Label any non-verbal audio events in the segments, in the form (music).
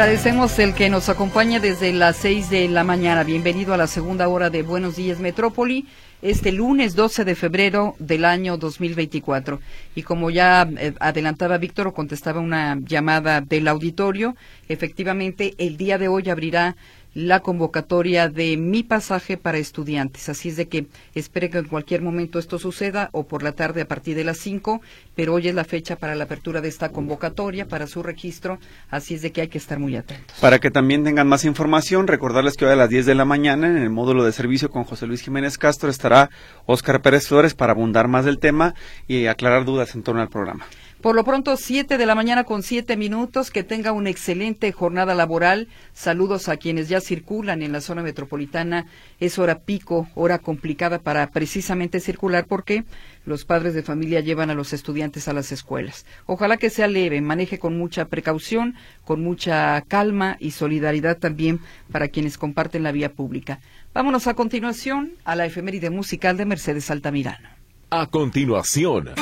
agradecemos el que nos acompaña desde las 6 de la mañana. Bienvenido a la segunda hora de Buenos Días Metrópoli, este lunes 12 de febrero del año 2024. Y como ya eh, adelantaba Víctor o contestaba una llamada del auditorio, efectivamente el día de hoy abrirá la convocatoria de mi pasaje para estudiantes. Así es de que espere que en cualquier momento esto suceda o por la tarde a partir de las 5, pero hoy es la fecha para la apertura de esta convocatoria, para su registro, así es de que hay que estar muy atentos. Para que también tengan más información, recordarles que hoy a las 10 de la mañana en el módulo de servicio con José Luis Jiménez Castro estará Óscar Pérez Flores para abundar más del tema y aclarar dudas en torno al programa. Por lo pronto, siete de la mañana con siete minutos. Que tenga una excelente jornada laboral. Saludos a quienes ya circulan en la zona metropolitana. Es hora pico, hora complicada para precisamente circular porque los padres de familia llevan a los estudiantes a las escuelas. Ojalá que sea leve, maneje con mucha precaución, con mucha calma y solidaridad también para quienes comparten la vía pública. Vámonos a continuación a la efeméride musical de Mercedes Altamirano. A continuación.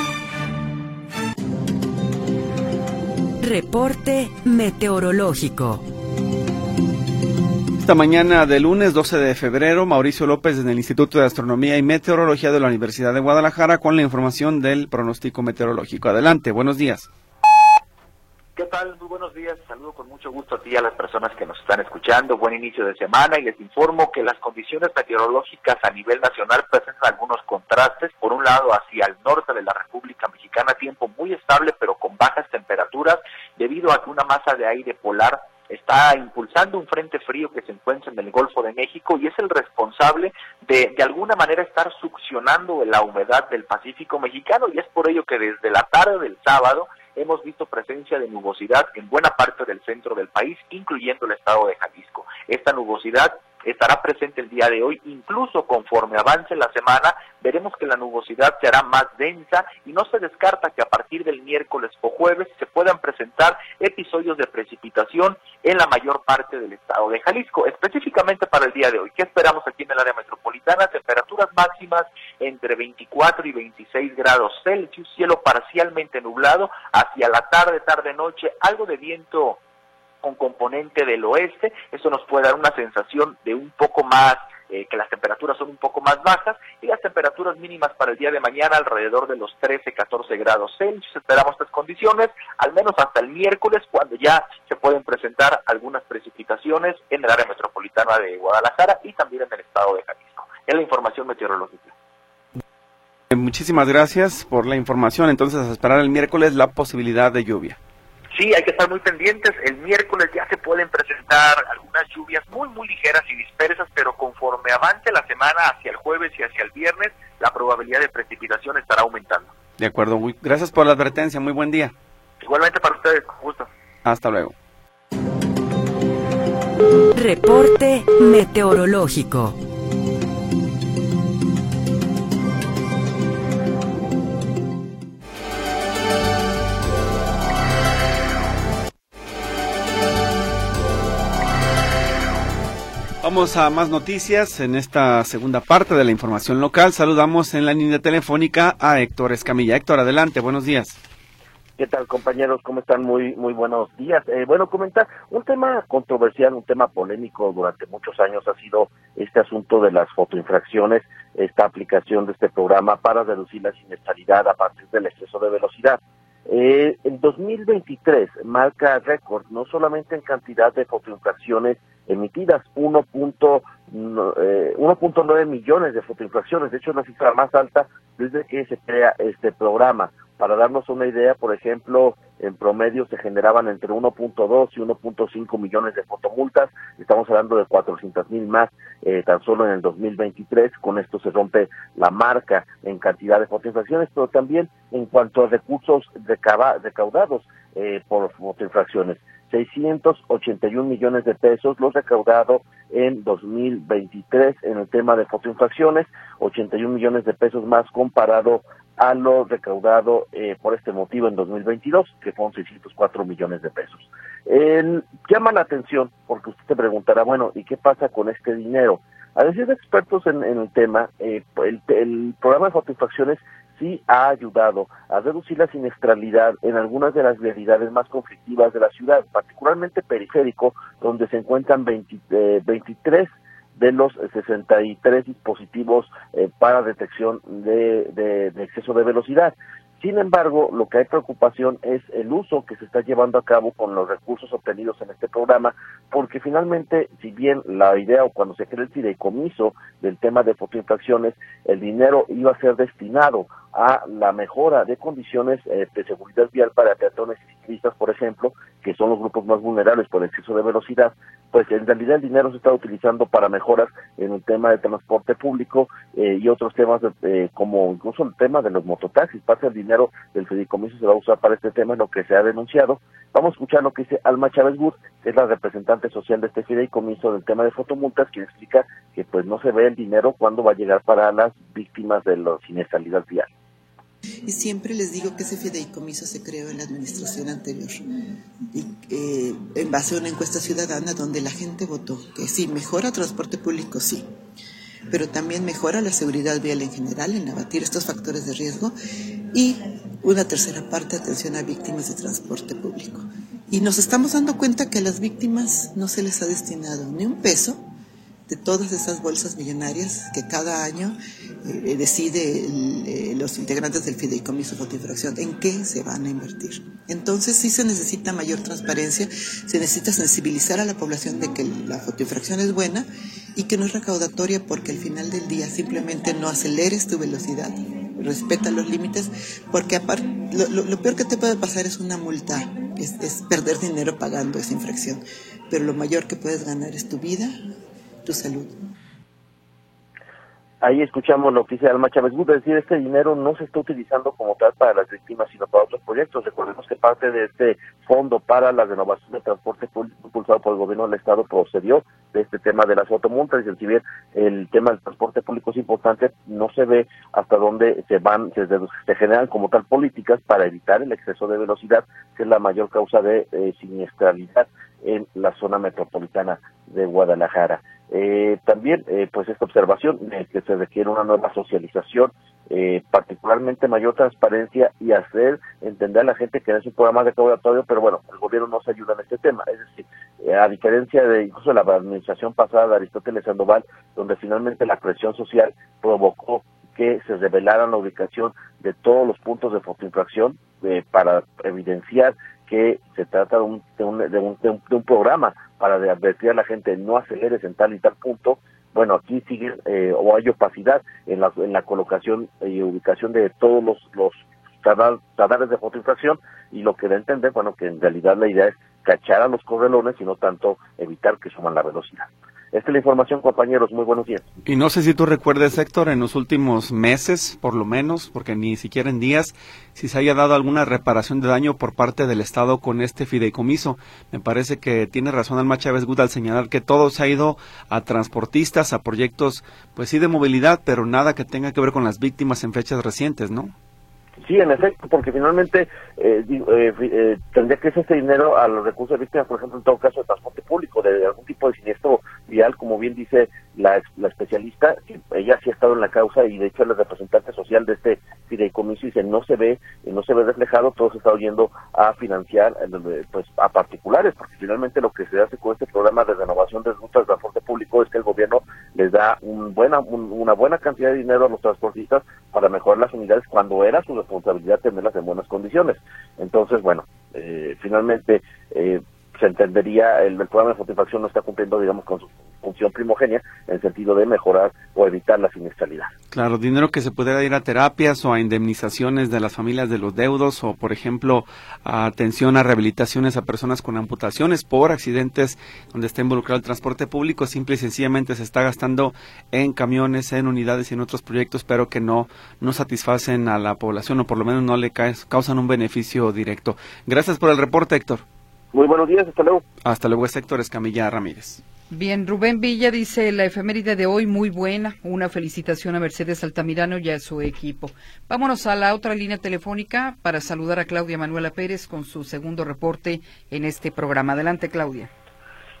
Reporte meteorológico. Esta mañana de lunes 12 de febrero, Mauricio López desde el Instituto de Astronomía y Meteorología de la Universidad de Guadalajara con la información del pronóstico meteorológico. Adelante, buenos días. ¿Qué tal? Muy buenos días. Saludo con mucho gusto a ti y a las personas que nos están escuchando. Buen inicio de semana y les informo que las condiciones meteorológicas a nivel nacional presentan algunos contrastes. Por un lado, hacia el norte de la República Mexicana, tiempo muy estable pero con bajas temperaturas debido a que una masa de aire polar está impulsando un frente frío que se encuentra en el Golfo de México y es el responsable de de alguna manera estar succionando la humedad del Pacífico mexicano y es por ello que desde la tarde del sábado hemos visto presencia de nubosidad en buena parte del centro del país, incluyendo el estado de Jalisco. Esta nubosidad estará presente el día de hoy, incluso conforme avance la semana, veremos que la nubosidad será más densa y no se descarta que a partir del miércoles o jueves se puedan presentar episodios de precipitación en la mayor parte del estado de Jalisco, específicamente para el día de hoy. ¿Qué esperamos aquí en el área metropolitana? Temperaturas máximas entre 24 y 26 grados Celsius, cielo parcialmente nublado, hacia la tarde, tarde, noche, algo de viento con componente del oeste, eso nos puede dar una sensación de un poco más, eh, que las temperaturas son un poco más bajas y las temperaturas mínimas para el día de mañana alrededor de los 13, 14 grados Celsius. Esperamos estas condiciones, al menos hasta el miércoles, cuando ya se pueden presentar algunas precipitaciones en el área metropolitana de Guadalajara y también en el estado de Jalisco. Es la información meteorológica. Muchísimas gracias por la información. Entonces, a esperar el miércoles la posibilidad de lluvia. Sí, hay que estar muy pendientes. El miércoles ya se pueden presentar algunas lluvias muy, muy ligeras y dispersas, pero conforme avance la semana hacia el jueves y hacia el viernes, la probabilidad de precipitación estará aumentando. De acuerdo. Muy, gracias por la advertencia. Muy buen día. Igualmente para ustedes. Con gusto. Hasta luego. Reporte meteorológico. Vamos a más noticias en esta segunda parte de la información local. Saludamos en la línea telefónica a Héctor Escamilla. Héctor, adelante, buenos días. ¿Qué tal, compañeros? ¿Cómo están? Muy muy buenos días. Eh, bueno, comentar un tema controversial, un tema polémico durante muchos años ha sido este asunto de las fotoinfracciones, esta aplicación de este programa para reducir la siniestralidad a partir del exceso de velocidad. Eh, en 2023 marca récord no solamente en cantidad de fotoinfracciones emitidas, 1.9 eh, millones de fotoinfracciones, de hecho es la cifra más alta desde que se crea este programa. Para darnos una idea, por ejemplo, en promedio se generaban entre 1.2 y 1.5 millones de fotomultas, estamos hablando de 400 mil más eh, tan solo en el 2023, con esto se rompe la marca en cantidad de fotoinfracciones, pero también en cuanto a recursos recaudados eh, por fotoinfracciones. 681 millones de pesos los recaudado en 2023 en el tema de fotoinfracciones, 81 millones de pesos más comparado a lo recaudado eh, por este motivo en 2022, que fueron 604 millones de pesos. llama la atención porque usted te preguntará, bueno, ¿y qué pasa con este dinero? A decir de expertos en, el tema, eh, el, el programa de fotoinfracciones sí ha ayudado a reducir la siniestralidad en algunas de las realidades más conflictivas de la ciudad, particularmente periférico, donde se encuentran 20, 23 eh, de los 63 dispositivos eh, para detección de, de exceso de velocidad. Sin embargo, lo que hay preocupación es el uso que se está llevando a cabo con los recursos obtenidos en este programa, porque finalmente, si bien la idea o cuando se crea el fideicomiso del tema de fotoinfracciones, el dinero iba a ser destinado a la mejora de condiciones eh, de seguridad vial para peatones y ciclistas, por ejemplo, que son los grupos más vulnerables por exceso de velocidad, pues en realidad el dinero se está utilizando para mejoras en el tema de transporte público eh, y otros temas eh, como incluso el tema de los mototaxis, parte del dinero del fideicomiso se va a usar para este tema, es lo que se ha denunciado. Vamos a escuchar lo que dice Alma Chávez Wood, que es la representante social de este fideicomiso del tema de fotomultas, quien explica que pues no se ve el dinero cuando va a llegar para las víctimas de la siniestralidad vial. Y siempre les digo que ese fideicomiso se creó en la administración anterior, y, eh, en base a una encuesta ciudadana donde la gente votó que sí, mejora transporte público, sí, pero también mejora la seguridad vial en general, en abatir estos factores de riesgo y una tercera parte atención a víctimas de transporte público. Y nos estamos dando cuenta que a las víctimas no se les ha destinado ni un peso de todas esas bolsas millonarias que cada año eh, decide eh, los integrantes del fideicomiso fotoinfracción en qué se van a invertir. Entonces sí se necesita mayor transparencia, se necesita sensibilizar a la población de que la fotoinfracción es buena y que no es recaudatoria porque al final del día simplemente no aceleres tu velocidad, respeta los límites, porque aparte, lo, peor que te puede pasar es una multa, es perder dinero pagando esa infracción, pero lo mayor que puedes ganar es tu vida, Ahí escuchamos lo que dice Alma Chávez es decir, este dinero no se está utilizando como tal para las víctimas, sino para otros proyectos. Recordemos que parte de este fondo para la renovación de transporte público impulsado por el gobierno del Estado procedió de este tema de las automultas, y si bien el tema del transporte público es importante, no se ve hasta dónde se van, se, se generan como tal políticas para evitar el exceso de velocidad, que es la mayor causa de eh, siniestralidad en la zona metropolitana de Guadalajara. Eh, también, eh, pues esta observación es que se requiere una nueva socialización, eh, particularmente mayor transparencia y hacer entender a la gente que es un programa de recaudatorio, pero bueno, el gobierno no se ayuda en este tema. Es decir, a diferencia de incluso la administración pasada de Aristóteles Sandoval, donde finalmente la presión social provocó que se revelara la ubicación de todos los puntos de fotoinfracción para evidenciar que se trata de un, de un, de un, de un, programa para advertir a la gente no aceleres en tal y tal punto, bueno, aquí sigue eh, o hay opacidad en la, en la colocación y ubicación de todos los, los radares de fotoinfracción y lo que da a entender, bueno, que en realidad la idea es cachar a los correlones y no tanto evitar que suman la velocidad. Esta es la información, compañeros. Muy buenos días. Y no sé si tú recuerdes, Héctor, en los últimos meses, por lo menos, porque ni siquiera en días, si se haya dado alguna reparación de daño por parte del Estado con este fideicomiso. Me parece que tiene razón Alma Chávez Gut al señalar que todo se ha ido a transportistas, a proyectos, pues sí, de movilidad, pero nada que tenga que ver con las víctimas en fechas recientes, ¿no? Sí, en efecto, porque finalmente eh, eh, eh, tendría que ser este dinero a los recursos de víctimas, por ejemplo, en todo caso de transporte público, de, algún tipo de siniestro vial, como bien dice la, la especialista, ella sí ha estado en la causa y de hecho el representante social de este fideicomiso dice no se ve, no se ve reflejado, todo se está oyendo a financiar pues a particulares, porque finalmente lo que se hace con este programa de renovación de rutas de transporte público es que el gobierno les da un buena, una buena cantidad de dinero a los transportistas para mejorar las unidades cuando era su responsabilidad tenerlas en buenas condiciones. Entonces, bueno, eh, finalmente eh, se entendería, el, el programa de satisfacción no está cumpliendo, digamos, con su función primogénea en sentido de mejorar o evitar la siniestralidad. Claro, dinero que se pudiera ir a terapias o a indemnizaciones de las familias de los deudos o, por ejemplo, a atención a rehabilitaciones a personas con amputaciones por accidentes donde está involucrado el transporte público, simple y sencillamente se está gastando en camiones, en unidades y en otros proyectos, pero que no, no satisfacen a la población o por lo menos no le causan un beneficio directo. Gracias por el reporte, Héctor. Muy buenos días, hasta luego. Hasta luego, es Héctor Escamilla Ramírez. Bien, Rubén Villa dice la efeméride de hoy muy buena. Una felicitación a Mercedes Altamirano y a su equipo. Vámonos a la otra línea telefónica para saludar a Claudia Manuela Pérez con su segundo reporte en este programa. Adelante, Claudia.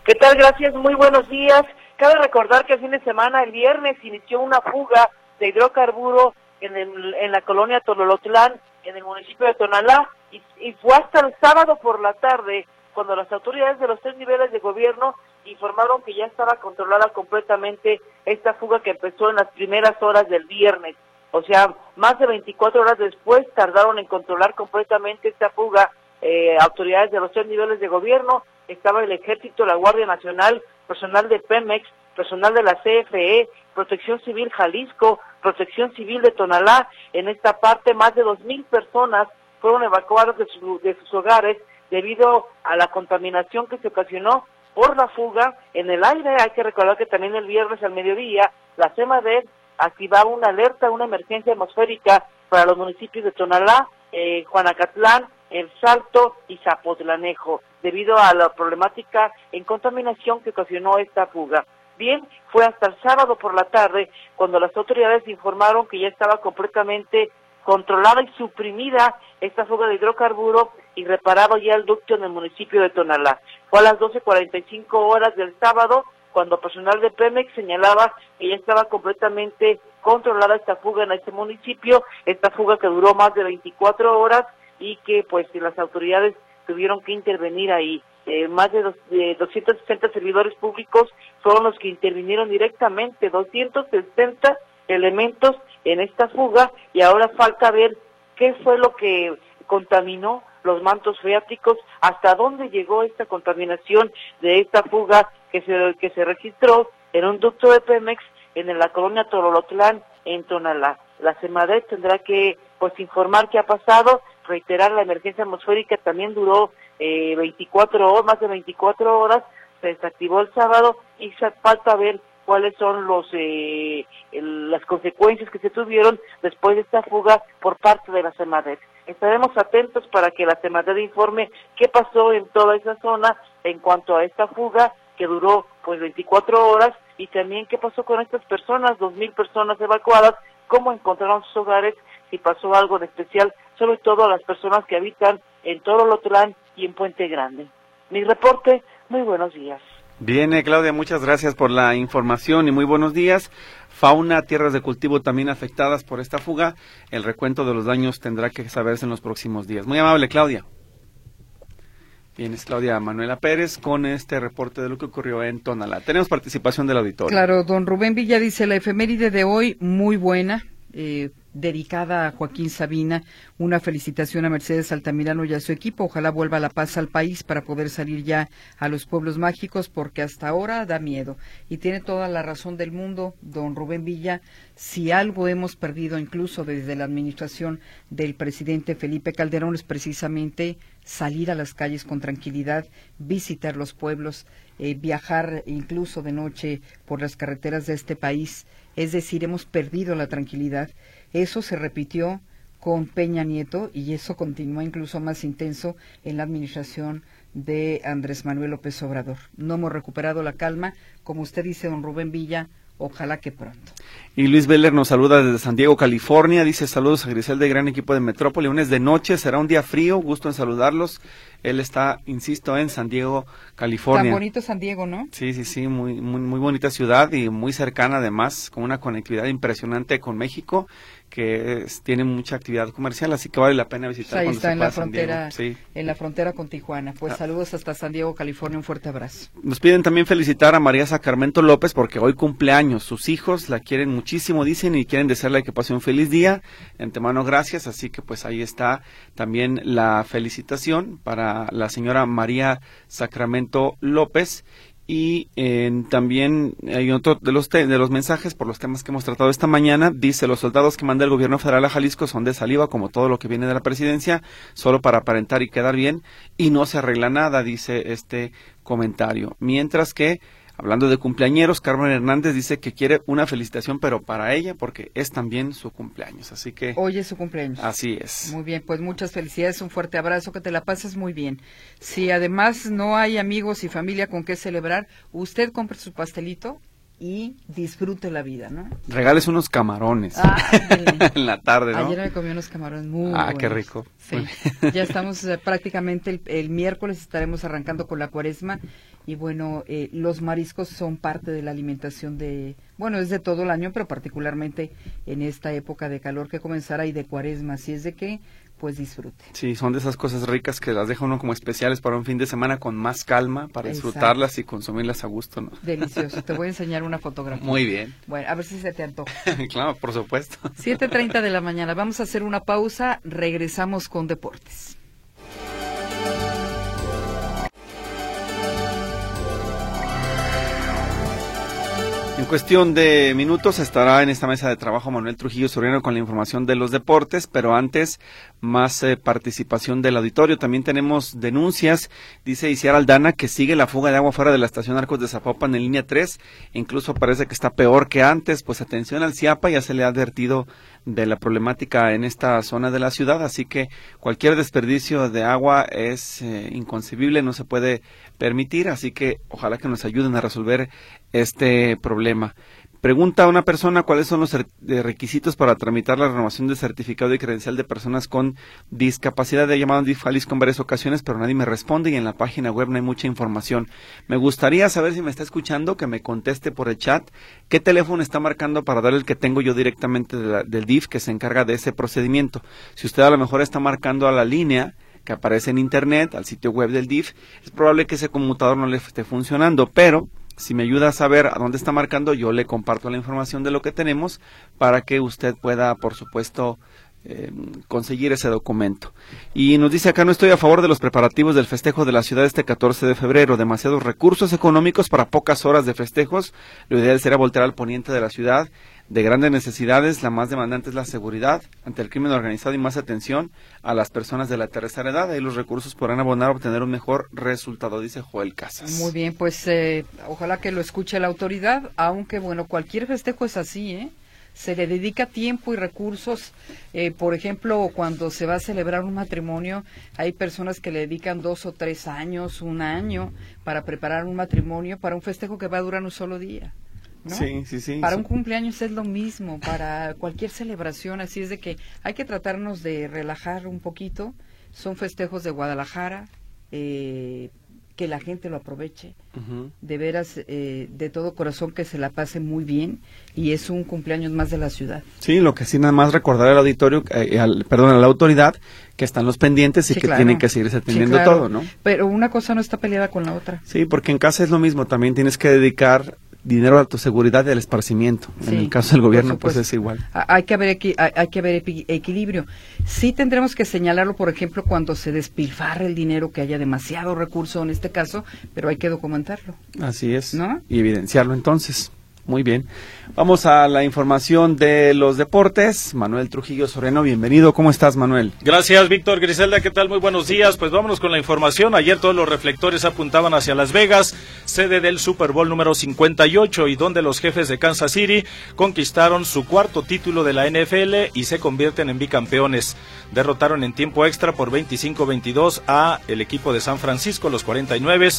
¿Qué tal? Gracias. Muy buenos días. Cabe recordar que el fin de semana, el viernes, inició una fuga de hidrocarburo en, el, en la colonia Tololotlán, en el municipio de Tonalá, y, y fue hasta el sábado por la tarde cuando las autoridades de los tres niveles de gobierno informaron que ya estaba controlada completamente esta fuga que empezó en las primeras horas del viernes. O sea, más de 24 horas después tardaron en controlar completamente esta fuga eh, autoridades de los tres niveles de gobierno, estaba el Ejército, la Guardia Nacional, personal de Pemex, personal de la CFE, Protección Civil Jalisco, Protección Civil de Tonalá. En esta parte, más de dos mil personas fueron evacuadas de, de sus hogares debido a la contaminación que se ocasionó por la fuga en el aire. Hay que recordar que también el viernes al mediodía la CEMADER activaba una alerta, una emergencia atmosférica para los municipios de Tonalá, eh, Juanacatlán, El Salto y Zapotlanejo, debido a la problemática en contaminación que ocasionó esta fuga. Bien, fue hasta el sábado por la tarde cuando las autoridades informaron que ya estaba completamente controlada y suprimida esta fuga de hidrocarburo y reparado ya el ducto en el municipio de Tonalá. Fue a las 12.45 horas del sábado cuando personal de Pemex señalaba que ya estaba completamente controlada esta fuga en este municipio, esta fuga que duró más de 24 horas y que pues las autoridades tuvieron que intervenir ahí. Eh, más de, dos, de 260 servidores públicos fueron los que intervinieron directamente, 260 elementos en esta fuga y ahora falta ver qué fue lo que contaminó los mantos freáticos, hasta dónde llegó esta contaminación de esta fuga que se, que se registró en un ducto de Pemex en la colonia Torolotlán, en Tonalá. La CEMADET tendrá que pues informar qué ha pasado, reiterar la emergencia atmosférica también duró eh, 24 horas, más de 24 horas, se desactivó el sábado y falta ver cuáles son los eh, las consecuencias que se tuvieron después de esta fuga por parte de la CEMADET. Estaremos atentos para que la CEMADET informe qué pasó en toda esa zona en cuanto a esta fuga que duró pues 24 horas y también qué pasó con estas personas, dos mil personas evacuadas, cómo encontraron sus hogares, si pasó algo de especial, sobre todo a las personas que habitan en Torolotlán y en Puente Grande. Mi reporte, muy buenos días. Viene Claudia, muchas gracias por la información y muy buenos días. Fauna, tierras de cultivo también afectadas por esta fuga. El recuento de los daños tendrá que saberse en los próximos días. Muy amable, Claudia. Bien, es Claudia Manuela Pérez con este reporte de lo que ocurrió en Tonalá. Tenemos participación del auditorio. Claro, don Rubén Villa dice, la efeméride de hoy muy buena, eh, dedicada a Joaquín Sabina. Una felicitación a Mercedes Altamirano y a su equipo. Ojalá vuelva la paz al país para poder salir ya a los pueblos mágicos, porque hasta ahora da miedo. Y tiene toda la razón del mundo, don Rubén Villa. Si algo hemos perdido, incluso desde la administración del presidente Felipe Calderón, es precisamente salir a las calles con tranquilidad, visitar los pueblos, eh, viajar incluso de noche por las carreteras de este país. Es decir, hemos perdido la tranquilidad eso se repitió con Peña Nieto y eso continúa incluso más intenso en la administración de Andrés Manuel López Obrador. No hemos recuperado la calma, como usted dice, don Rubén Villa, ojalá que pronto. Y Luis Veller nos saluda desde San Diego, California. Dice saludos a Grisel de gran equipo de Metrópoli. Lunes de noche, será un día frío, gusto en saludarlos. Él está, insisto, en San Diego, California. Tan bonito San Diego, ¿no? Sí, sí, sí, muy, muy, muy bonita ciudad y muy cercana además, con una conectividad impresionante con México que tiene mucha actividad comercial, así que vale la pena visitar. Ahí está en la frontera, en la frontera con Tijuana. Pues ah. saludos hasta San Diego, California, un fuerte abrazo. Nos piden también felicitar a María Sacramento López porque hoy cumpleaños. Sus hijos la quieren muchísimo, dicen, y quieren desearle que pase un feliz día. Antemano, gracias. Así que pues ahí está también la felicitación para la señora María Sacramento López y también hay otro de los, de los mensajes por los temas que hemos tratado esta mañana. Dice, los soldados que manda el gobierno federal a Jalisco son de saliva, como todo lo que viene de la presidencia, solo para aparentar y quedar bien, y no se arregla nada, dice este comentario. Mientras que Hablando de cumpleañeros, Carmen Hernández dice que quiere una felicitación, pero para ella, porque es también su cumpleaños. Así que. Hoy es su cumpleaños. Así es. Muy bien, pues muchas felicidades, un fuerte abrazo, que te la pases muy bien. Si además no hay amigos y familia con qué celebrar, usted compre su pastelito y disfrute la vida, ¿no? Regales unos camarones ah, (laughs) en la tarde, ¿no? Ayer me comí unos camarones muy Ah, qué rico. Sí. ya estamos eh, prácticamente el, el, miércoles estaremos arrancando con la cuaresma y bueno, eh, los mariscos son parte de la alimentación de, bueno, es de todo el año, pero particularmente en esta época de calor que comenzará y de cuaresma, así es de que pues disfrute. Sí, son de esas cosas ricas que las deja uno como especiales para un fin de semana con más calma, para Exacto. disfrutarlas y consumirlas a gusto, ¿no? Delicioso. Te voy a (laughs) enseñar una fotografía. Muy bien. Bueno, a ver si se te antoja. (laughs) claro, por supuesto. 7.30 de la mañana. Vamos a hacer una pausa. Regresamos con deportes. En cuestión de minutos estará en esta mesa de trabajo Manuel Trujillo Soriano con la información de los deportes, pero antes más eh, participación del auditorio. También tenemos denuncias, dice Isiar Aldana, que sigue la fuga de agua fuera de la estación Arcos de Zapopan en línea 3. Incluso parece que está peor que antes, pues atención al CIAPA, ya se le ha advertido de la problemática en esta zona de la ciudad, así que cualquier desperdicio de agua es eh, inconcebible, no se puede permitir, así que ojalá que nos ayuden a resolver este problema. Pregunta a una persona cuáles son los de requisitos para tramitar la renovación del certificado de credencial de personas con discapacidad. He llamado a Jalisco en varias ocasiones, pero nadie me responde y en la página web no hay mucha información. Me gustaría saber si me está escuchando, que me conteste por el chat qué teléfono está marcando para dar el que tengo yo directamente de la- del DIF que se encarga de ese procedimiento. Si usted a lo mejor está marcando a la línea que aparece en internet, al sitio web del DIF, es probable que ese conmutador no le esté funcionando, pero si me ayuda a saber a dónde está marcando, yo le comparto la información de lo que tenemos para que usted pueda, por supuesto, eh, conseguir ese documento. Y nos dice acá, no estoy a favor de los preparativos del festejo de la ciudad este 14 de febrero. Demasiados recursos económicos para pocas horas de festejos. Lo ideal sería voltear al poniente de la ciudad. De grandes necesidades, la más demandante es la seguridad ante el crimen organizado y más atención a las personas de la tercera edad. Ahí los recursos podrán abonar a obtener un mejor resultado, dice Joel Casas. Muy bien, pues eh, ojalá que lo escuche la autoridad, aunque bueno, cualquier festejo es así, ¿eh? Se le dedica tiempo y recursos. Eh, por ejemplo, cuando se va a celebrar un matrimonio, hay personas que le dedican dos o tres años, un año, para preparar un matrimonio, para un festejo que va a durar un solo día. ¿No? Sí, sí, sí. Para un cumpleaños es lo mismo, para cualquier celebración, así es de que hay que tratarnos de relajar un poquito. Son festejos de Guadalajara, eh, que la gente lo aproveche, de veras, eh, de todo corazón que se la pase muy bien y es un cumpleaños más de la ciudad. Sí, lo que sí nada más recordar al auditorio, eh, al, perdón, a la autoridad, que están los pendientes y Sí, que claro. tienen que seguirse Sí, atendiendo claro. todo, ¿no? Pero una cosa no está peleada con la otra. Sí, porque en casa es lo mismo, también tienes que dedicar dinero a tu seguridad y al esparcimiento. Sí, en el caso del gobierno, pues es igual. Ha- Hay que haber, equi- hay, hay que haber equilibrio. Sí tendremos que señalarlo, por ejemplo, cuando se despilfarre el dinero, que haya demasiado recurso en este caso, pero hay que documentarlo. Así es. ¿No? Y evidenciarlo entonces. Muy bien. Vamos a la información de los deportes. Manuel Trujillo Soreno, bienvenido. ¿Cómo estás, Manuel? Gracias, Víctor Griselda. ¿Qué tal? Muy buenos días. Pues vámonos con la información. Ayer todos los reflectores apuntaban hacia Las Vegas, sede del Super Bowl número 58, y donde los jefes de Kansas City conquistaron su cuarto título de la NFL y se convierten en bicampeones. Derrotaron en tiempo extra por 25-22 a el equipo de San Francisco, los 49,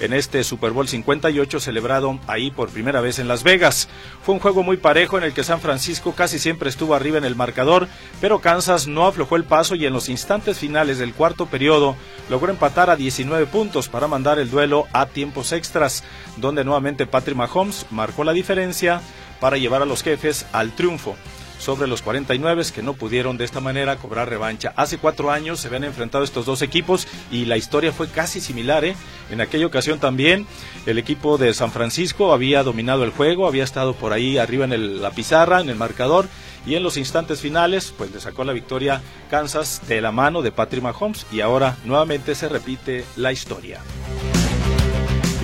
en este Super Bowl 58 celebrado ahí por primera vez en Las Vegas. Fue un juego muy parejo en el que San Francisco casi siempre estuvo arriba en el marcador, pero Kansas no aflojó el paso y en los instantes finales del cuarto periodo logró empatar a 19 puntos para mandar el duelo a tiempos extras, donde nuevamente Patrick Mahomes marcó la diferencia para llevar a los jefes al triunfo sobre los 49 que no pudieron de esta manera cobrar revancha. Hace cuatro años se habían enfrentado estos dos equipos y la historia fue casi similar. ¿eh? En aquella ocasión también el equipo de San Francisco había dominado el juego, había estado por ahí arriba en la pizarra, en el marcador y en los instantes finales pues le sacó la victoria Kansas de la mano de Patrick Mahomes y ahora nuevamente se repite la historia.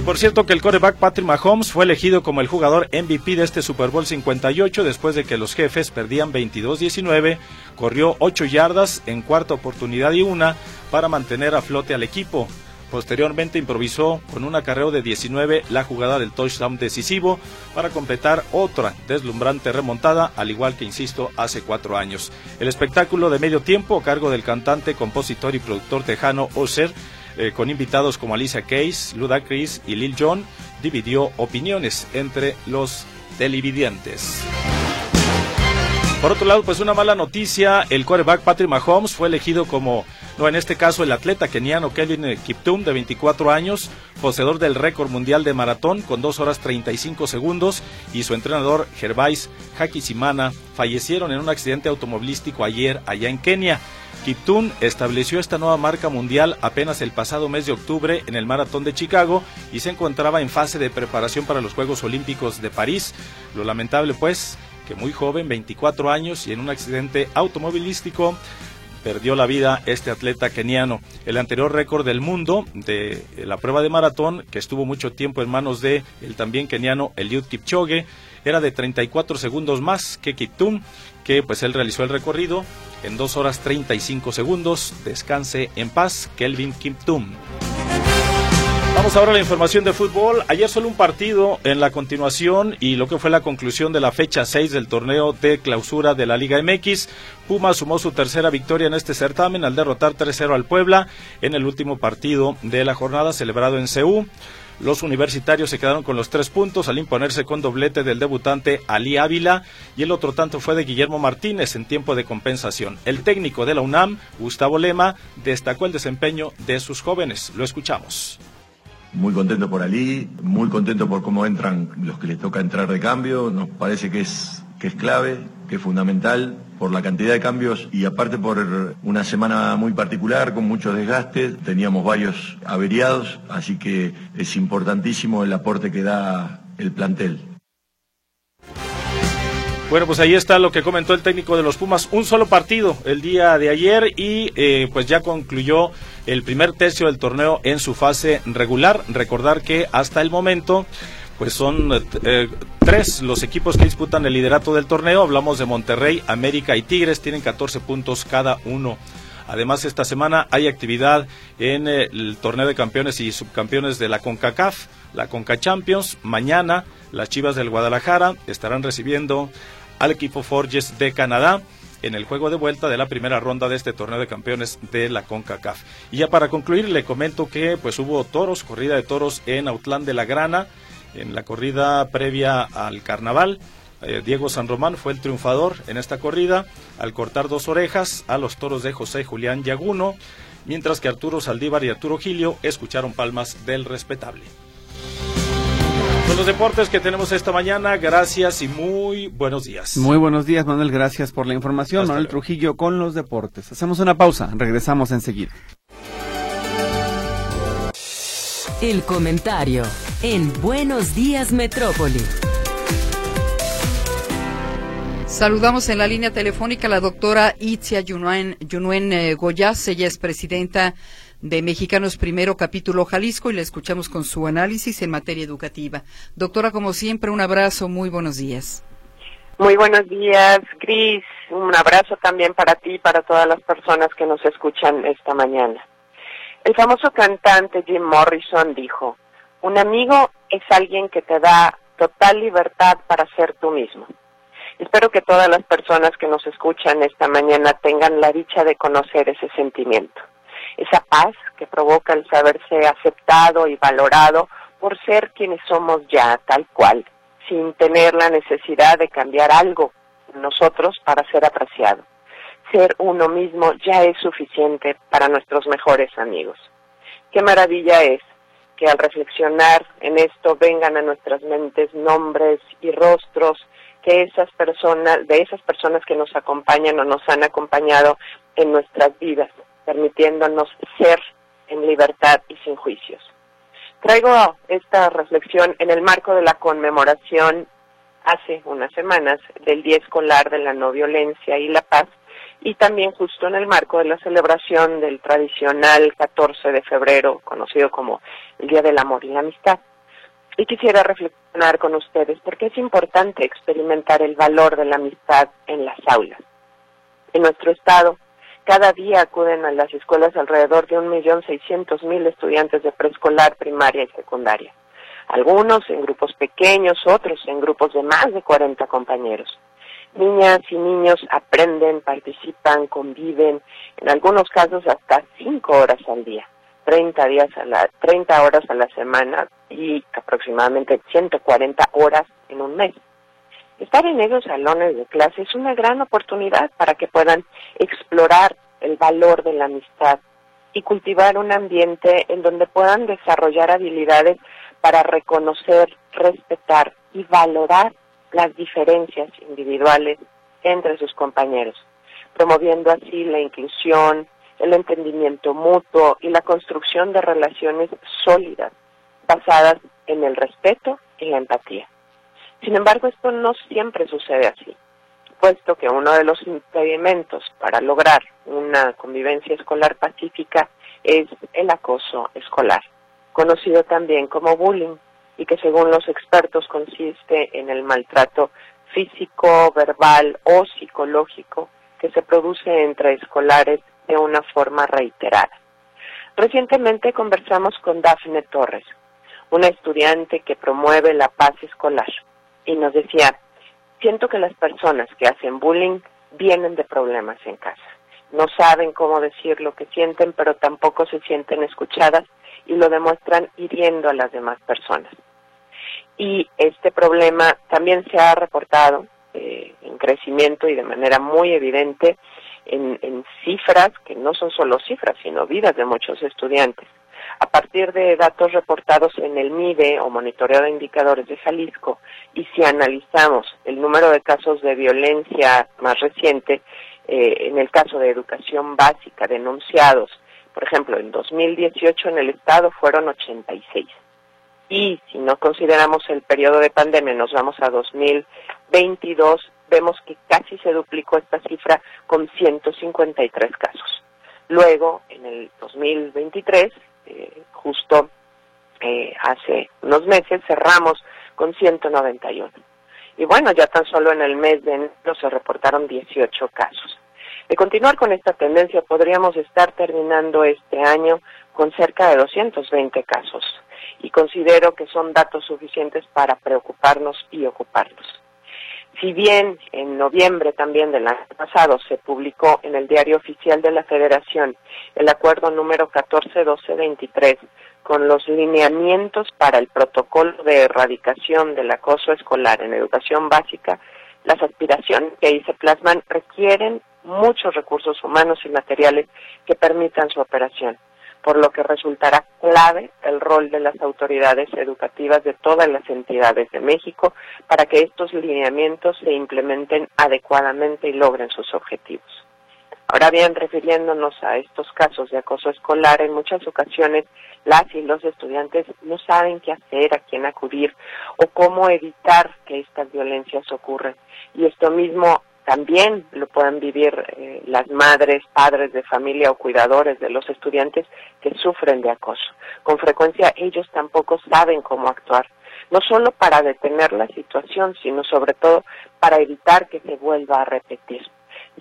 Por cierto que el quarterback Patrick Mahomes fue elegido como el jugador MVP de este Super Bowl 58 después de que los jefes perdían 22-19, corrió 8 yardas en cuarta oportunidad y una para mantener a flote al equipo. Posteriormente improvisó con un acarreo de 19 la jugada del touchdown decisivo para completar otra deslumbrante remontada, al igual que, insisto, hace cuatro años. El espectáculo de medio tiempo, a cargo del cantante, compositor y productor tejano Oser, eh, con invitados como Alicia Keys, Ludacris y Lil Jon, dividió opiniones entre los televidentes. Por otro lado, pues una mala noticia, el quarterback Patrick Mahomes fue elegido como, no en este caso el atleta keniano Kevin Kiptum de 24 años, poseedor del récord mundial de maratón con 2 horas 35 segundos y su entrenador Gervais Hakisimana fallecieron en un accidente automovilístico ayer allá en Kenia. Kiptum estableció esta nueva marca mundial apenas el pasado mes de octubre en el Maratón de Chicago y se encontraba en fase de preparación para los Juegos Olímpicos de París. Lo lamentable pues que muy joven, 24 años y en un accidente automovilístico perdió la vida este atleta keniano. El anterior récord del mundo de la prueba de maratón, que estuvo mucho tiempo en manos de el también keniano Eliud Kipchoge, era de 34 segundos más que Kiptum, que pues él realizó el recorrido en 2 horas 35 segundos. Descanse en paz, Kelvin Kiptum. Vamos ahora a la información de fútbol. Ayer solo un partido en la continuación y lo que fue la conclusión de la fecha 6 del torneo de clausura de la Liga MX. Puma sumó su tercera victoria en este certamen al derrotar 3-0 al Puebla en el último partido de la jornada celebrado en Ceú. Los universitarios se quedaron con los tres puntos al imponerse con doblete del debutante Ali Ávila y el otro tanto fue de Guillermo Martínez en tiempo de compensación. El técnico de la UNAM, Gustavo Lema, destacó el desempeño de sus jóvenes. Lo escuchamos. Muy contento por Ali, muy contento por cómo entran los que les toca entrar de cambio. Nos parece que es, que es clave, que es fundamental por la cantidad de cambios y aparte por una semana muy particular con muchos desgastes. Teníamos varios averiados, así que es importantísimo el aporte que da el plantel. Bueno, pues ahí está lo que comentó el técnico de los Pumas. Un solo partido el día de ayer y eh, pues ya concluyó el primer tercio del torneo en su fase regular. Recordar que hasta el momento pues son eh, tres los equipos que disputan el liderato del torneo. Hablamos de Monterrey, América y Tigres. Tienen 14 puntos cada uno. Además, esta semana hay actividad en eh, el torneo de campeones y subcampeones de la CONCACAF, la CONCA Champions. Mañana, las Chivas del Guadalajara estarán recibiendo al equipo Forges de Canadá en el juego de vuelta de la primera ronda de este torneo de campeones de la CONCACAF. Y ya para concluir, le comento que pues hubo toros, corrida de toros en Autlán de la Grana, en la corrida previa al carnaval. Eh, Diego San Román fue el triunfador en esta corrida al cortar dos orejas a los toros de José Julián Yaguno, mientras que Arturo Saldívar y Arturo Gilio escucharon palmas del respetable. Son los deportes que tenemos esta mañana. Gracias y muy buenos días. Muy buenos días, Manuel. Gracias por la información. Manuel Trujillo con los deportes. Hacemos una pausa. Regresamos enseguida. El comentario en Buenos Días Metrópoli. Saludamos en la línea telefónica a la doctora Itzia Yunuen, Yunuen eh, Goyas. Ella es presidenta de Mexicanos Primero, capítulo Jalisco, y la escuchamos con su análisis en materia educativa. Doctora, como siempre, un abrazo, muy buenos días. Muy buenos días, Cris. Un abrazo también para ti y para todas las personas que nos escuchan esta mañana. El famoso cantante Jim Morrison dijo, un amigo es alguien que te da total libertad para ser tú mismo. Espero que todas las personas que nos escuchan esta mañana tengan la dicha de conocer ese sentimiento, esa paz que provoca el saberse aceptado y valorado por ser quienes somos ya tal cual, sin tener la necesidad de cambiar algo en nosotros para ser apreciado. Ser uno mismo ya es suficiente para nuestros mejores amigos. Qué maravilla es que al reflexionar en esto vengan a nuestras mentes nombres y rostros que esas personas, de esas personas que nos acompañan o nos han acompañado en nuestras vidas, permitiéndonos ser en libertad y sin juicios. Traigo esta reflexión en el marco de la conmemoración hace unas semanas del Día Escolar de la No Violencia y la Paz y también justo en el marco de la celebración del tradicional 14 de febrero, conocido como el Día del Amor y la Amistad. Y quisiera reflexionar con ustedes porque es importante experimentar el valor de la amistad en las aulas. En nuestro estado, cada día acuden a las escuelas alrededor de 1.600.000 estudiantes de preescolar, primaria y secundaria. Algunos en grupos pequeños, otros en grupos de más de 40 compañeros. Niñas y niños aprenden, participan, conviven, en algunos casos hasta 5 horas al día. 30 días a la 30 horas a la semana y aproximadamente 140 horas en un mes. Estar en esos salones de clase es una gran oportunidad para que puedan explorar el valor de la amistad y cultivar un ambiente en donde puedan desarrollar habilidades para reconocer, respetar y valorar las diferencias individuales entre sus compañeros, promoviendo así la inclusión, el entendimiento mutuo y la construcción de relaciones sólidas basadas en el respeto y la empatía. Sin embargo, esto no siempre sucede así, puesto que uno de los impedimentos para lograr una convivencia escolar pacífica es el acoso escolar, conocido también como bullying, y que según los expertos consiste en el maltrato físico, verbal o psicológico que se produce entre escolares de una forma reiterada. Recientemente conversamos con Dafne Torres, una estudiante que promueve la paz escolar y nos decía, siento que las personas que hacen bullying vienen de problemas en casa. No saben cómo decir lo que sienten, pero tampoco se sienten escuchadas y lo demuestran hiriendo a las demás personas. Y este problema también se ha reportado eh, en crecimiento y de manera muy evidente en, cifras que no son solo cifras, sino vidas de muchos estudiantes a partir de datos reportados en el MIDE o Monitoreo de Indicadores de Jalisco y si analizamos el número de casos de violencia más reciente, eh, en el caso de educación básica denunciados, por ejemplo, en 2018 en el estado fueron 86. Y si no consideramos el periodo de pandemia, nos vamos a 2022, vemos que casi se duplicó esta cifra con 153 casos. Luego, en el 2023, eh, justo eh, hace unos meses cerramos con 191. Y bueno, ya tan solo en el mes de enero se reportaron 18 casos. De continuar con esta tendencia, podríamos estar terminando este año con cerca de 220 casos. Y considero que son datos suficientes para preocuparnos y ocuparnos. Si bien en noviembre también del año pasado se publicó en el Diario Oficial de la Federación el acuerdo número 141223 con los lineamientos para el protocolo de erradicación del acoso escolar en educación básica, las aspiraciones que ahí se plasman requieren muchos recursos humanos y materiales que permitan su operación por lo que resultará clave el rol de las autoridades educativas de todas las entidades de México para que estos lineamientos se implementen adecuadamente y logren sus objetivos. Ahora bien, refiriéndonos a estos casos de acoso escolar, en muchas ocasiones las y los estudiantes no saben qué hacer, a quién acudir o cómo evitar que estas violencias ocurran. Y esto mismo también lo puedan vivir eh, las madres, padres de familia o cuidadores de los estudiantes que sufren de acoso. Con frecuencia ellos tampoco saben cómo actuar, no solo para detener la situación, sino sobre todo para evitar que se vuelva a repetir.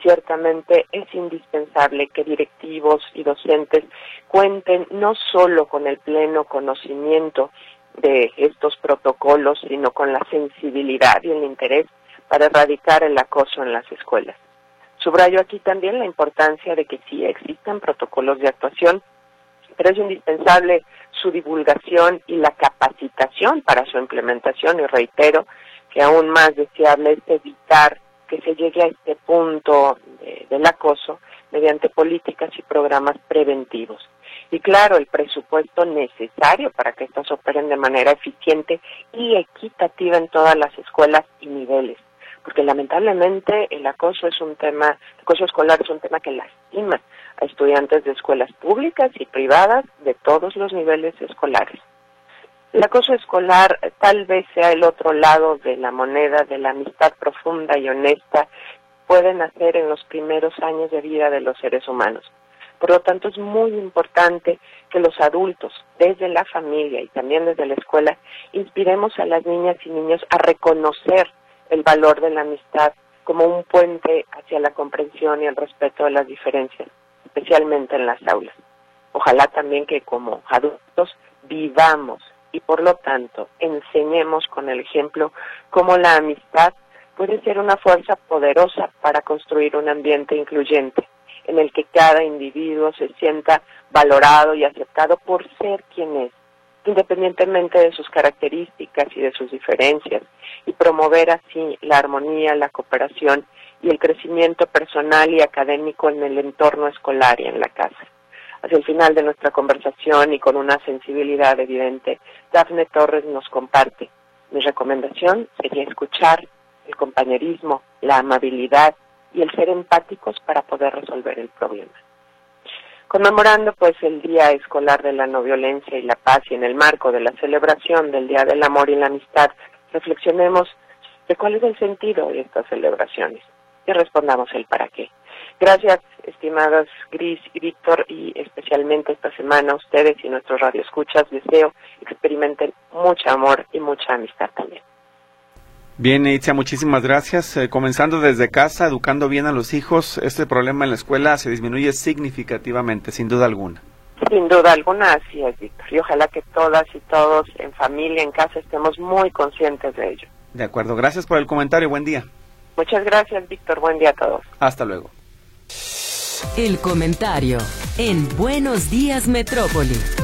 Ciertamente es indispensable que directivos y docentes cuenten no solo con el pleno conocimiento de estos protocolos, sino con la sensibilidad y el interés para erradicar el acoso en las escuelas. Subrayo aquí también la importancia de que sí existen protocolos de actuación, pero es indispensable su divulgación y la capacitación para su implementación y reitero que aún más deseable es evitar que se llegue a este punto del acoso mediante políticas y programas preventivos. Y claro, el presupuesto necesario para que estos operen de manera eficiente y equitativa en todas las escuelas y niveles porque lamentablemente el acoso es un tema, el acoso escolar es un tema que lastima a estudiantes de escuelas públicas y privadas de todos los niveles escolares. El acoso escolar tal vez sea el otro lado de la moneda de la amistad profunda y honesta puede nacer en los primeros años de vida de los seres humanos. Por lo tanto, es muy importante que los adultos, desde la familia y también desde la escuela, inspiremos a las niñas y niños a reconocer el valor de la amistad como un puente hacia la comprensión y el respeto de las diferencias, especialmente en las aulas. Ojalá también que como adultos vivamos y por lo tanto enseñemos con el ejemplo cómo la amistad puede ser una fuerza poderosa para construir un ambiente incluyente en el que cada individuo se sienta valorado y aceptado por ser quien es, independientemente de sus características y de sus diferencias, y promover así la armonía, la cooperación y el crecimiento personal y académico en el entorno escolar y en la casa. Hacia el final de nuestra conversación y con una sensibilidad evidente, Dafne Torres nos comparte. Mi recomendación sería escuchar el compañerismo, la amabilidad y el ser empáticos para poder resolver el problema. Conmemorando pues el Día Escolar de la No Violencia y la Paz y en el marco de la celebración del Día del Amor y la Amistad, reflexionemos de cuál es el sentido de estas celebraciones y respondamos el para qué. Gracias, estimadas Gris y Víctor, y especialmente esta semana ustedes y nuestros radioescuchas. Deseo experimenten mucho amor y mucha amistad también. Bien, Itzia, muchísimas gracias. Eh, comenzando desde casa, educando bien a los hijos, este problema en la escuela se disminuye significativamente, sin duda alguna. Sin duda alguna, así es, Víctor. Y ojalá que todas y todos en familia, en casa, estemos muy conscientes de ello. De acuerdo, gracias por el comentario. Buen día. Muchas gracias, Víctor. Buen día a todos. Hasta luego. El comentario en Buenos Días Metrópoli.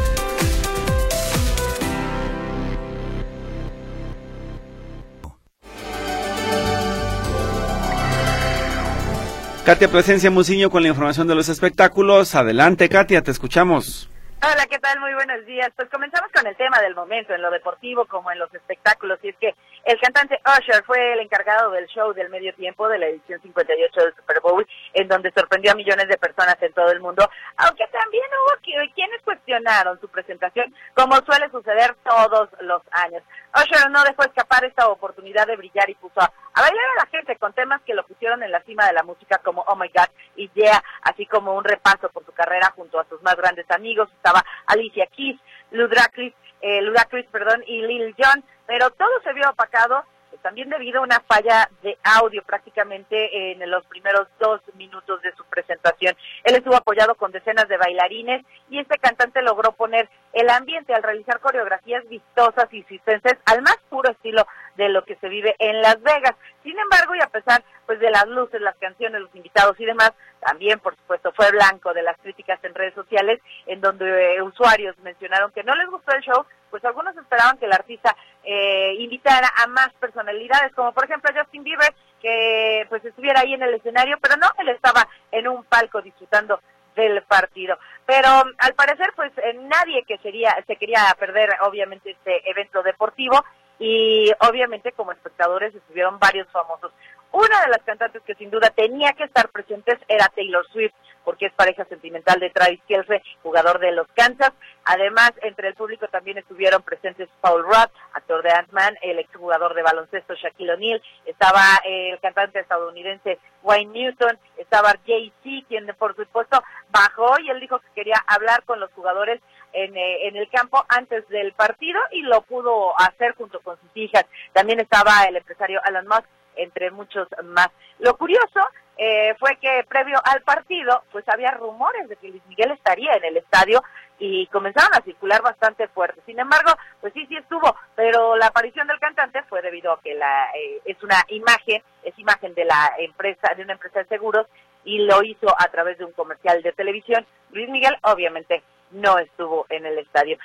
Katia Presencia Musiño con la información de los espectáculos. Adelante, Katia, te escuchamos. Hola, ¿qué tal? Muy buenos días. Pues comenzamos con el tema del momento, en lo deportivo como en los espectáculos. Y es que el cantante Usher fue el encargado del show del medio tiempo de la edición 58 del Super Bowl, en donde sorprendió a millones de personas en todo el mundo, aunque también hubo quienes cuestionaron su presentación, como suele suceder todos los años. Usher no dejó escapar esta oportunidad de brillar y puso a, bailar a la gente con temas que lo pusieron en la cima de la música como Oh My God y Yeah, así como un repaso por su carrera junto a sus más grandes amigos estaba Alicia Keys, Ludacris, eh, Ludacris perdón, y Lil Jon, pero todo se vio opacado eh, también debido a una falla de audio prácticamente en los primeros dos minutos de su presentación. Él estuvo apoyado con decenas de bailarines y este cantante logró poner el ambiente al realizar coreografías vistosas y circenses al más puro estilo de lo que se vive en Las Vegas. Sin embargo, y a pesar pues de las luces, las canciones, los invitados y demás, también por supuesto fue blanco de las críticas en redes sociales en donde eh, usuarios mencionaron que no les gustó el show, pues algunos esperaban que el artista eh, invitara a más personalidades, como por ejemplo Justin Bieber, que pues estuviera ahí en el escenario, pero no, él estaba en un palco disfrutando del partido. Pero al parecer, pues eh, nadie que sería, se quería perder, obviamente, este evento deportivo y obviamente como espectadores estuvieron varios famosos. Una de las cantantes que sin duda tenía que estar presentes era Taylor Swift, porque es pareja sentimental de Travis Kelce, jugador de los Kansas. Además, entre el público también estuvieron presentes Paul Rudd, actor de Ant-Man, el exjugador de baloncesto Shaquille O'Neal, estaba el cantante estadounidense Wayne Newton, estaba Jay-Z, quien por supuesto bajó y él dijo que quería hablar con los jugadores en, eh, en, el campo antes del partido y lo pudo hacer junto con sus hijas. También estaba el empresario Alan Musk, entre muchos más. Lo curioso eh, fue que previo al partido, pues había rumores de que Luis Miguel estaría en el estadio y comenzaron a circular bastante fuerte. Sin embargo, pues sí, sí estuvo, pero la aparición del cantante fue debido a que la eh, es una imagen, es imagen de la empresa, de una empresa de seguros y lo hizo a través de un comercial de televisión. Luis Miguel obviamente no estuvo en el estadio.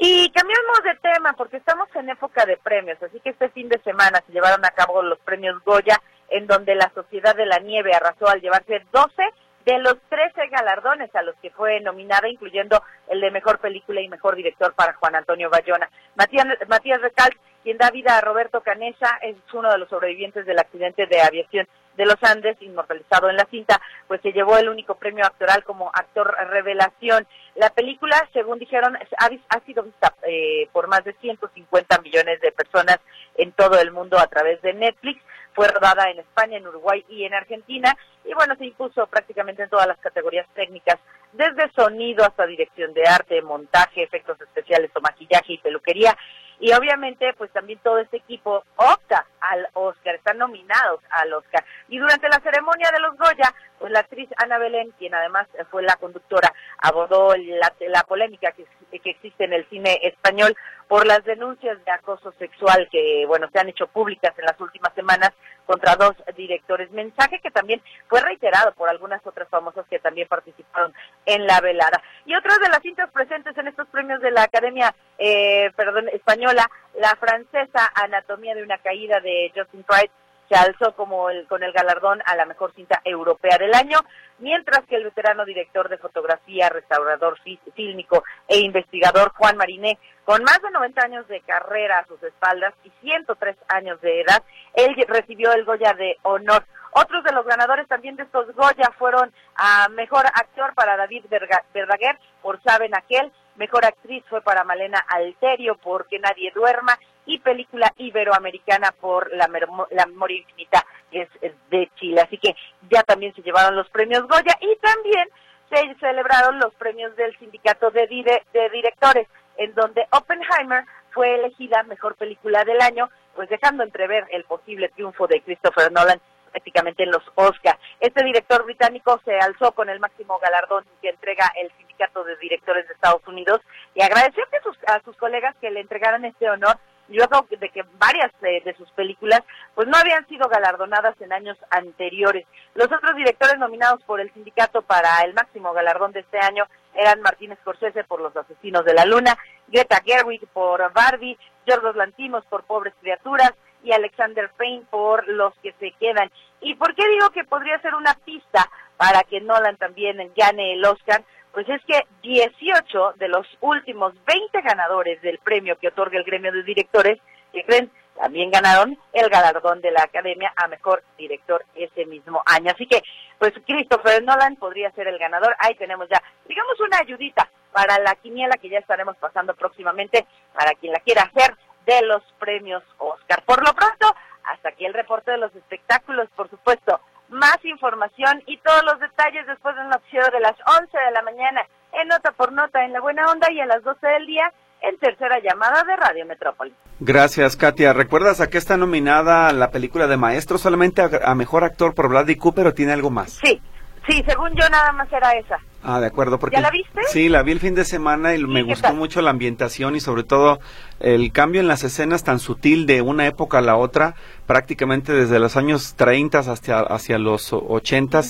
Y cambiamos de tema porque estamos en época de premios, así que este fin de semana se llevaron a cabo los premios Goya, en donde la Sociedad de la Nieve arrasó al llevarse 12 de los 13 galardones a los que fue nominada, incluyendo el de Mejor Película y Mejor Director para Juan Antonio Bayona. Matías, Matías Recal, quien da vida a Roberto Canesa, es uno de los sobrevivientes del accidente de aviación de los Andes, inmortalizado en la cinta, pues se llevó el único premio actoral como actor revelación. La película, según dijeron, ha, sido vista eh, por más de 150 millones de personas en todo el mundo a través de Netflix. Fue rodada en España, en Uruguay y en Argentina. Y bueno, se impuso prácticamente en todas las categorías técnicas, desde sonido hasta dirección de arte, montaje, efectos especiales o maquillaje y peluquería y obviamente pues también todo este equipo opta al Oscar, están nominados al Oscar. Y durante la ceremonia de los Goya, pues la actriz Ana Belén, quien además fue la conductora, abordó la, la polémica que, que existe en el cine español por las denuncias de acoso sexual que, bueno, se han hecho públicas en las últimas semanas contra dos directores. Mensaje que también fue reiterado por algunas otras famosas que también participaron en la velada. Y otras de las cintas presentes en estos premios de la Academia eh, perdón, Española, la francesa Anatomía de una caída de Justin Price se alzó como el, con el galardón a la mejor cinta europea del año, mientras que el veterano director de fotografía, restaurador fílmico e investigador Juan Mariné, con más de 90 años de carrera a sus espaldas y 103 años de edad, él recibió el Goya de honor. Otros de los ganadores también de estos Goya fueron a Mejor Actor para David Verdaguer por Saben Aquel, Mejor Actriz fue para Malena Alterio por Que Nadie Duerma y película iberoamericana por La, la Memoria Infinita es, de Chile. Así que ya también se llevaron los premios Goya y también se celebraron los premios del Sindicato de, de Directores, en donde Oppenheimer fue elegida mejor película del año, pues dejando entrever el posible triunfo de Christopher Nolan prácticamente en los Oscar. Este director británico se alzó con el máximo galardón que entrega el Sindicato de Directores de Estados Unidos y agradeció a sus, a sus colegas que le entregaran este honor luego de que varias de, sus películas pues no habían sido galardonadas en años anteriores. Los otros directores nominados por el sindicato para el máximo galardón de este año eran Martín Scorsese por Los Asesinos de la Luna, Greta Gerwig por Barbie, Yorgos Lantimos por Pobres Criaturas y Alexander Payne por Los que se quedan. ¿Y por qué digo que podría ser una pista para que Nolan también gane el Oscar? Pues es que 18 de los últimos 20 ganadores del premio que otorga el gremio de directores, que creen, también ganaron el galardón de la Academia a Mejor Director ese mismo año. Así que, pues Christopher Nolan podría ser el ganador. Ahí tenemos ya, digamos, una ayudita para la quiniela que ya estaremos pasando próximamente para quien la quiera hacer de los premios Oscar. Por lo pronto, hasta aquí el reporte de los espectáculos, por supuesto más información y todos los detalles después del noticiero de las 11 de la mañana en Nota por Nota en La Buena Onda y a las 12 del día en tercera llamada de Radio Metrópoli. Gracias, Katia. ¿Recuerdas a qué está nominada la película de Maestro? ¿Solamente a, Mejor Actor por Bradley Cooper o tiene algo más? Sí, sí, según yo nada más era esa. Ah, de acuerdo. Porque, ¿Ya la viste? Sí, la vi el fin de semana y me gustó mucho la ambientación y sobre todo el cambio en las escenas tan sutil de una época a la otra, prácticamente desde los años 30 hasta hacia los 80.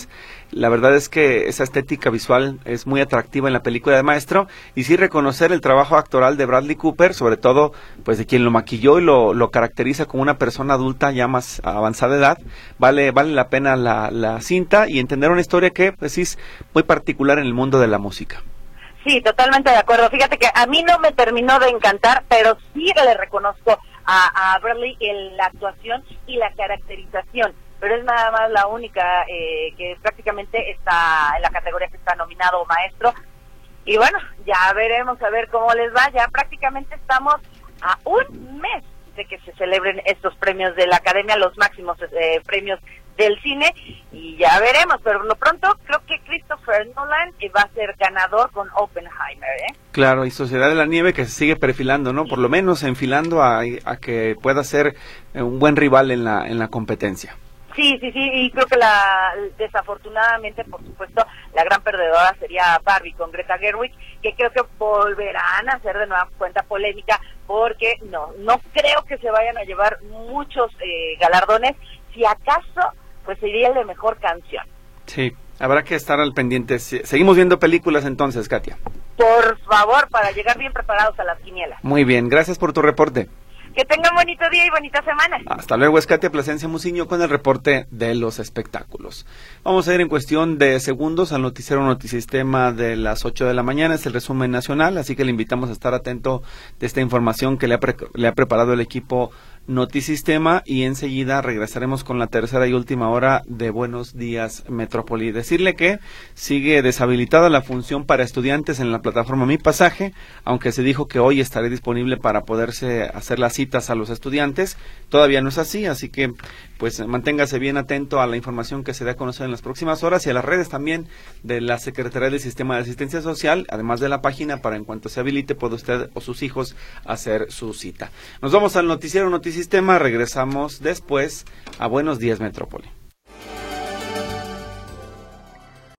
La verdad es que esa estética visual es muy atractiva en la película de Maestro y sí reconocer el trabajo actoral de Bradley Cooper, sobre todo pues de quien lo maquilló y lo, lo caracteriza como una persona adulta ya más avanzada edad, vale vale la pena la, la cinta y entender una historia que pues es muy particular en el mundo de la música. Sí, totalmente de acuerdo. Fíjate que a mí no me terminó de encantar, pero sí le reconozco a, a Bradley en la actuación y la caracterización. Pero es nada más la única eh, que prácticamente está en la categoría que está nominado maestro. Y bueno, ya veremos a ver cómo les va. Ya prácticamente estamos a un mes de que se celebren estos premios de la Academia, los máximos eh, premios del cine y ya veremos, pero lo pronto creo que Christopher Nolan va a ser ganador con Oppenheimer, ¿eh? Claro, y Sociedad de la Nieve que se sigue perfilando, ¿no? Por lo menos enfilando a, a que pueda ser un buen rival en la, en la competencia. Sí, sí, sí, y creo que la desafortunadamente, por supuesto, la gran perdedora sería Barbie con Greta Gerwig, que creo que volverán a hacer de nueva cuenta polémica, porque no, no creo que se vayan a llevar muchos eh, galardones, si acaso pues sería de mejor canción. Sí, habrá que estar al pendiente. Seguimos viendo películas entonces, Katia. Por favor, para llegar bien preparados a las quinielas. Muy bien, gracias por tu reporte. Que tengan bonito día y bonita semana. Hasta luego, es Katia Plasencia Musiño con el reporte de los espectáculos. Vamos a ir en cuestión de segundos al noticiero Notisistema de las 8 de la mañana. Es el resumen nacional, así que le invitamos a estar atento de esta información que le ha, le ha preparado el equipo Notisistema y enseguida regresaremos con la tercera y última hora de Buenos Días Metrópoli. Decirle que sigue deshabilitada la función para estudiantes en la plataforma Mi Pasaje, aunque se dijo que hoy estaré disponible para poderse hacer las citas a los estudiantes. Todavía no es así, así que pues manténgase bien atento a la información que se dé a conocer en las próximas horas y a las redes también de la Secretaría del Sistema de Asistencia Social, además de la página para en cuanto se habilite pueda usted o sus hijos hacer su cita. Nos vamos al noticiero Notisistema, regresamos después a Buenos Días Metrópoli.